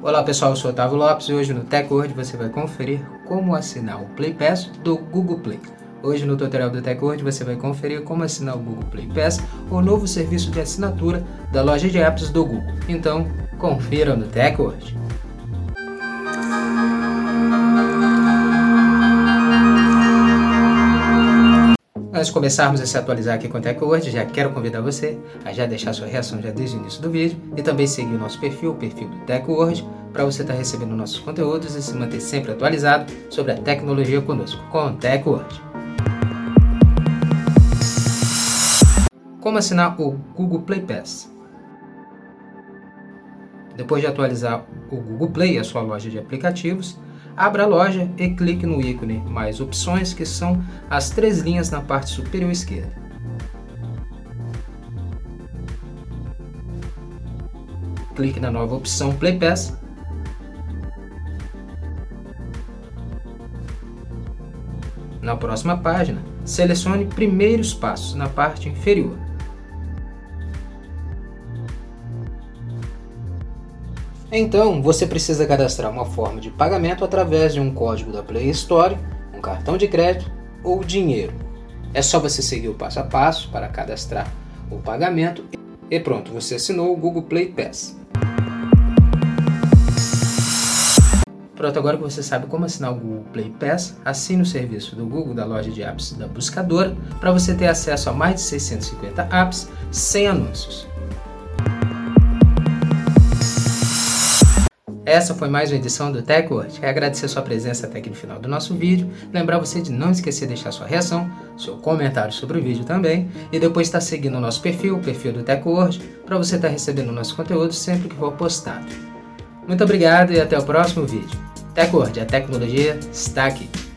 Olá pessoal, eu sou Otávio Lopes e hoje no TechWord você vai conferir como assinar o Play Pass do Google Play. Hoje no tutorial do TechWord você vai conferir como assinar o Google Play Pass, o novo serviço de assinatura da loja de apps do Google. Então, confira no TechWord. De começarmos a se atualizar aqui com o TechWord, já quero convidar você a já deixar sua reação já desde o início do vídeo e também seguir o nosso perfil, o perfil do TechWord, para você estar tá recebendo nossos conteúdos e se manter sempre atualizado sobre a tecnologia conosco, com o TechWord. Como assinar o Google Play Pass? Depois de atualizar o Google Play, a sua loja de aplicativos, Abra a loja e clique no ícone Mais Opções, que são as três linhas na parte superior esquerda. Clique na nova opção Play Pass. Na próxima página, selecione Primeiros Passos na parte inferior. Então, você precisa cadastrar uma forma de pagamento através de um código da Play Store, um cartão de crédito ou dinheiro. É só você seguir o passo a passo para cadastrar o pagamento e pronto, você assinou o Google Play Pass. Pronto, agora que você sabe como assinar o Google Play Pass, assine o serviço do Google da loja de apps da buscadora para você ter acesso a mais de 650 apps sem anúncios. Essa foi mais uma edição do TechWord. Quero agradecer sua presença até aqui no final do nosso vídeo. Lembrar você de não esquecer de deixar sua reação, seu comentário sobre o vídeo também. E depois estar seguindo o nosso perfil, o perfil do TechWord, para você estar recebendo o nosso conteúdo sempre que for postado. Muito obrigado e até o próximo vídeo. TechWord, a tecnologia está aqui.